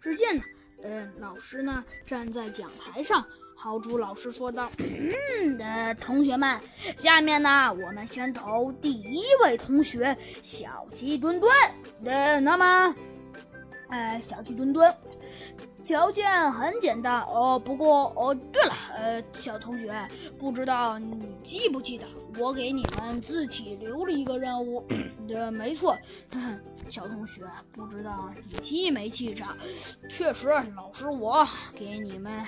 只见呢，呃，老师呢站在讲台上，豪猪老师说道：“嗯同学们，下面呢，我们先投第一位同学小鸡墩墩。呃，那么，呃，小鸡墩墩。”条件很简单哦，不过哦，对了，呃，小同学，不知道你记不记得我给你们字体留了一个任务？呃，没错，小同学，不知道你记没记着？确实，老师我给你们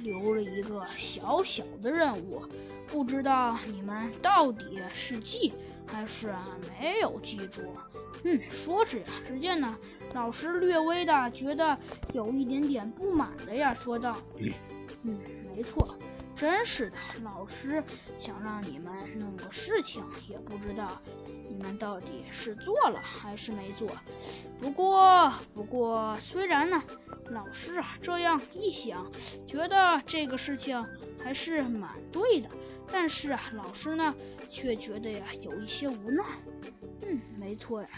留了一个小小的任务，不知道你们到底是记还是没有记住？嗯，说着呀，只见呢，老师略微的觉得有一点点不满的呀，说道：“嗯，没错，真是的，老师想让你们弄个事情，也不知道你们到底是做了还是没做。不过，不过，虽然呢，老师啊这样一想，觉得这个事情还是蛮对的，但是啊，老师呢却觉得呀有一些无奈。”嗯，没错呀。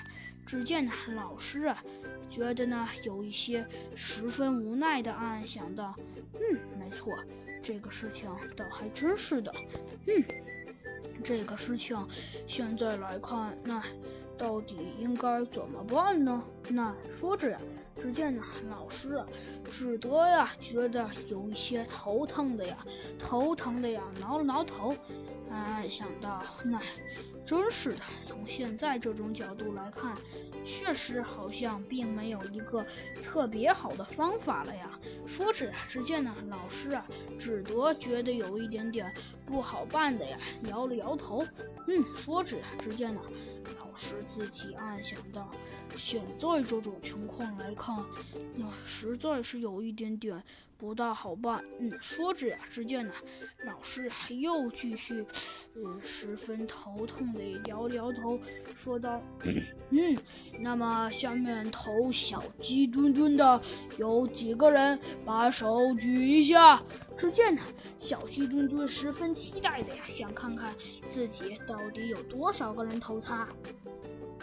只见呢，老师啊，觉得呢有一些十分无奈的暗暗想到：嗯，没错，这个事情倒还真是的。嗯，这个事情现在来看，那到底应该怎么办呢？那说着呀，只见呢，老师啊，只得呀，觉得有一些头疼的呀，头疼的呀，挠了挠头。哎，想到那，真是的。从现在这种角度来看，确实好像并没有一个特别好的方法了呀。说着呀，只见呢，老师啊，只得觉得有一点点不好办的呀，摇了摇头。嗯，说着呀，只见呢，是自己暗想到，现在这种情况来看，那实在是有一点点。不大好办，嗯，说着呀，只见呢，老师又继续，呃，十分头痛的摇摇头，说道：“嗯，那么下面投小鸡墩墩的有几个人？把手举一下。”只见呢，小鸡墩墩十分期待的呀，想看看自己到底有多少个人投他。